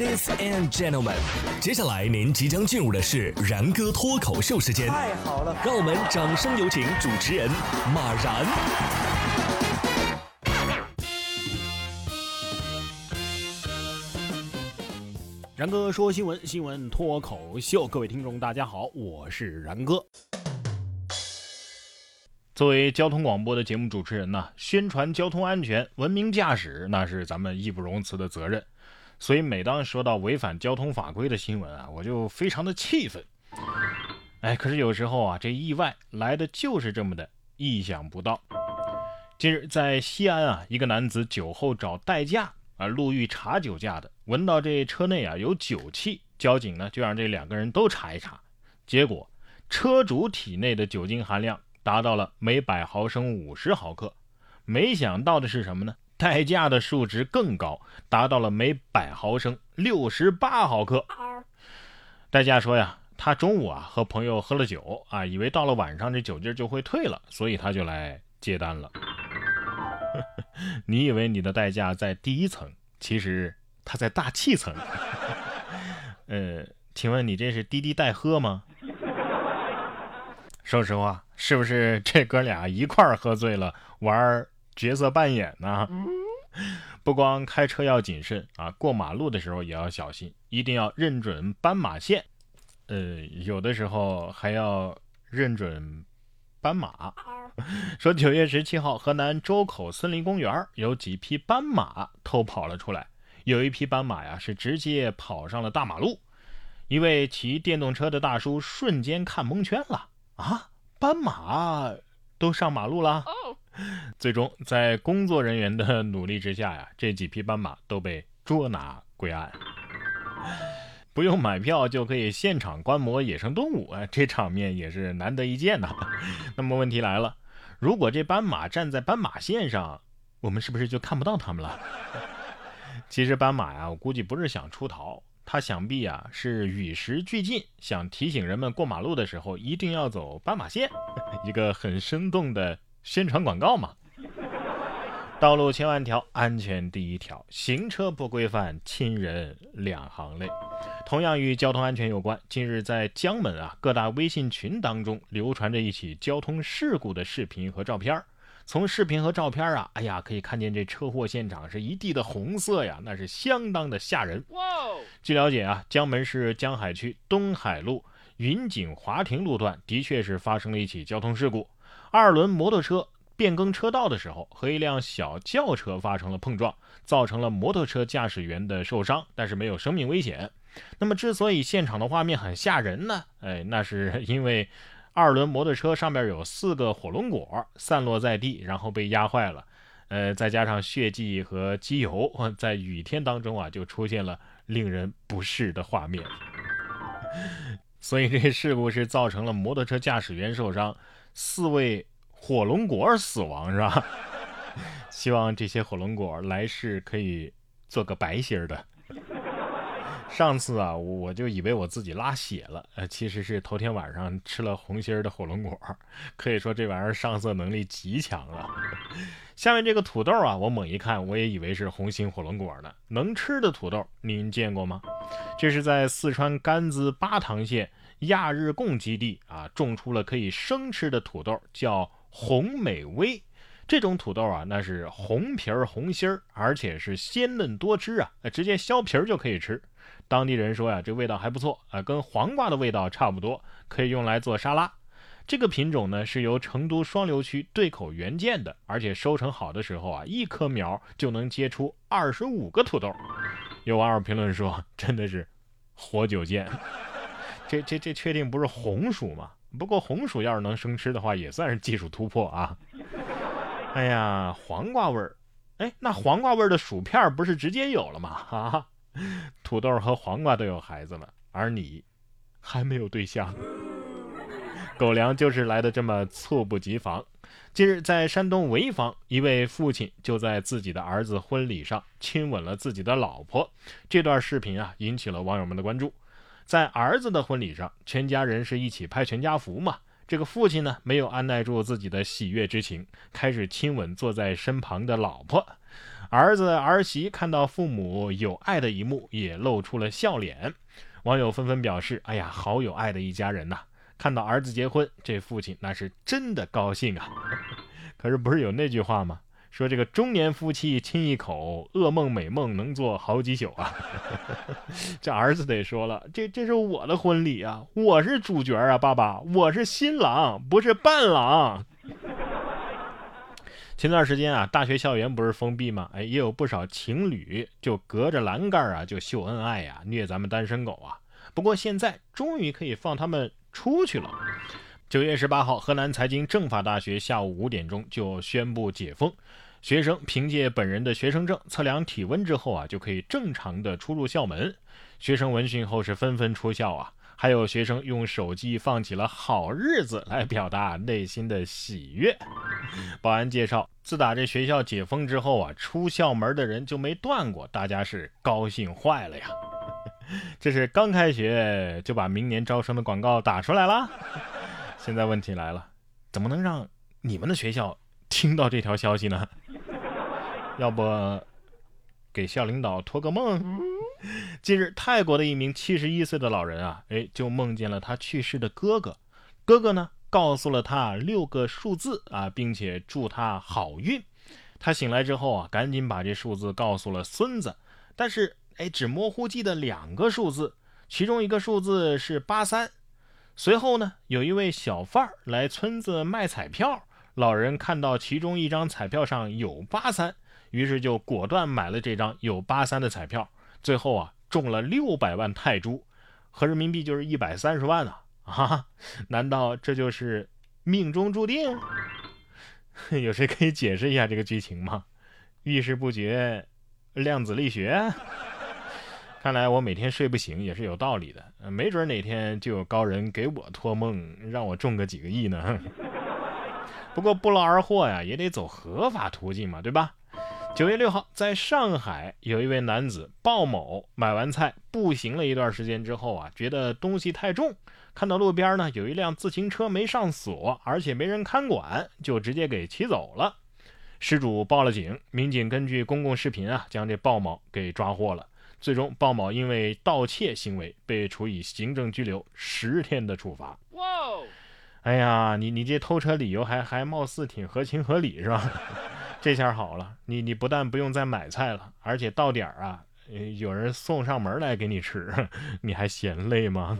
Ladies and gentlemen，接下来您即将进入的是然哥脱口秀时间。太好了，让我们掌声有请主持人马然。然哥说新闻，新闻脱口秀，各位听众大家好，我是然哥。作为交通广播的节目主持人呢，宣传交通安全、文明驾驶，那是咱们义不容辞的责任。所以每当说到违反交通法规的新闻啊，我就非常的气愤。哎，可是有时候啊，这意外来的就是这么的意想不到。近日在西安啊，一个男子酒后找代驾。啊，路遇查酒驾的，闻到这车内啊有酒气，交警呢就让这两个人都查一查，结果车主体内的酒精含量达到了每百毫升五十毫克，没想到的是什么呢？代驾的数值更高，达到了每百毫升六十八毫克。代驾说呀，他中午啊和朋友喝了酒啊，以为到了晚上这酒劲就会退了，所以他就来接单了。你以为你的代驾在第一层，其实他在大气层。呃，请问你这是滴滴代喝吗？说实话，是不是这哥俩一块儿喝醉了玩角色扮演呢？不光开车要谨慎啊，过马路的时候也要小心，一定要认准斑马线。呃，有的时候还要认准斑马。说九月十七号，河南周口森林公园有几匹斑马偷跑了出来，有一匹斑马呀是直接跑上了大马路，一位骑电动车的大叔瞬间看蒙圈了啊！斑马都上马路了。最终在工作人员的努力之下呀，这几匹斑马都被捉拿归案。不用买票就可以现场观摩野生动物啊，这场面也是难得一见呐。那么问题来了。如果这斑马站在斑马线上，我们是不是就看不到它们了？其实斑马呀，我估计不是想出逃，它想必啊是与时俱进，想提醒人们过马路的时候一定要走斑马线，一个很生动的宣传广告嘛。道路千万条，安全第一条。行车不规范，亲人两行泪。同样与交通安全有关，近日在江门啊各大微信群当中流传着一起交通事故的视频和照片。从视频和照片啊，哎呀，可以看见这车祸现场是一地的红色呀，那是相当的吓人。据了解啊，江门市江海区东海路云锦华庭路段的确是发生了一起交通事故，二轮摩托车。变更车道的时候，和一辆小轿车发生了碰撞，造成了摩托车驾驶员的受伤，但是没有生命危险。那么，之所以现场的画面很吓人呢？哎，那是因为二轮摩托车上面有四个火龙果散落在地，然后被压坏了。呃，再加上血迹和机油，在雨天当中啊，就出现了令人不适的画面。所以，这事故是造成了摩托车驾驶员受伤，四位。火龙果死亡是吧？希望这些火龙果来世可以做个白心儿的。上次啊，我就以为我自己拉血了，呃，其实是头天晚上吃了红心儿的火龙果，可以说这玩意儿上色能力极强了。下面这个土豆啊，我猛一看，我也以为是红心火龙果呢。能吃的土豆您见过吗？这是在四川甘孜巴塘县亚日贡基地啊，种出了可以生吃的土豆，叫。红美威这种土豆啊，那是红皮儿红心儿，而且是鲜嫩多汁啊，直接削皮儿就可以吃。当地人说呀，这味道还不错啊，跟黄瓜的味道差不多，可以用来做沙拉。这个品种呢，是由成都双流区对口援建的，而且收成好的时候啊，一棵苗就能结出二十五个土豆。有网友评论说，真的是活久见。这这这确定不是红薯吗？不过红薯要是能生吃的话，也算是技术突破啊！哎呀，黄瓜味儿，哎，那黄瓜味儿的薯片不是直接有了吗？啊，土豆和黄瓜都有孩子了，而你还没有对象。狗粮就是来的这么猝不及防。近日，在山东潍坊，一位父亲就在自己的儿子婚礼上亲吻了自己的老婆，这段视频啊，引起了网友们的关注。在儿子的婚礼上，全家人是一起拍全家福嘛。这个父亲呢，没有按耐住自己的喜悦之情，开始亲吻坐在身旁的老婆。儿子儿媳看到父母有爱的一幕，也露出了笑脸。网友纷纷表示：“哎呀，好有爱的一家人呐！看到儿子结婚，这父亲那是真的高兴啊！” 可是不是有那句话吗？说这个中年夫妻亲一口，噩梦美梦能做好几宿啊！这儿子得说了，这这是我的婚礼啊，我是主角啊，爸爸，我是新郎，不是伴郎。前段时间啊，大学校园不是封闭吗？哎，也有不少情侣就隔着栏杆啊就秀恩爱呀，虐咱们单身狗啊。不过现在终于可以放他们出去了。九月十八号，河南财经政法大学下午五点钟就宣布解封，学生凭借本人的学生证测量体温之后啊，就可以正常的出入校门。学生闻讯后是纷纷出校啊，还有学生用手机放起了好日子来表达内心的喜悦。保安介绍，自打这学校解封之后啊，出校门的人就没断过，大家是高兴坏了呀。这是刚开学就把明年招生的广告打出来了。现在问题来了，怎么能让你们的学校听到这条消息呢？要不给校领导托个梦？近日，泰国的一名七十一岁的老人啊，哎，就梦见了他去世的哥哥。哥哥呢，告诉了他六个数字啊，并且祝他好运。他醒来之后啊，赶紧把这数字告诉了孙子，但是哎，只模糊记得两个数字，其中一个数字是八三。随后呢，有一位小贩儿来村子卖彩票，老人看到其中一张彩票上有八三，于是就果断买了这张有八三的彩票，最后啊中了六百万泰铢，合人民币就是一百三十万呢！啊，难道这就是命中注定？有谁可以解释一下这个剧情吗？遇事不决，量子力学。看来我每天睡不醒也是有道理的，没准哪天就有高人给我托梦，让我中个几个亿呢。不过不劳而获呀，也得走合法途径嘛，对吧？九月六号，在上海有一位男子鲍某买完菜步行了一段时间之后啊，觉得东西太重，看到路边呢有一辆自行车没上锁，而且没人看管，就直接给骑走了。失主报了警，民警根据公共视频啊，将这鲍某给抓获了。最终，鲍某因为盗窃行为被处以行政拘留十天的处罚。哇，哎呀，你你这偷车理由还还貌似挺合情合理是吧？这下好了，你你不但不用再买菜了，而且到点儿啊，有人送上门来给你吃，你还嫌累吗？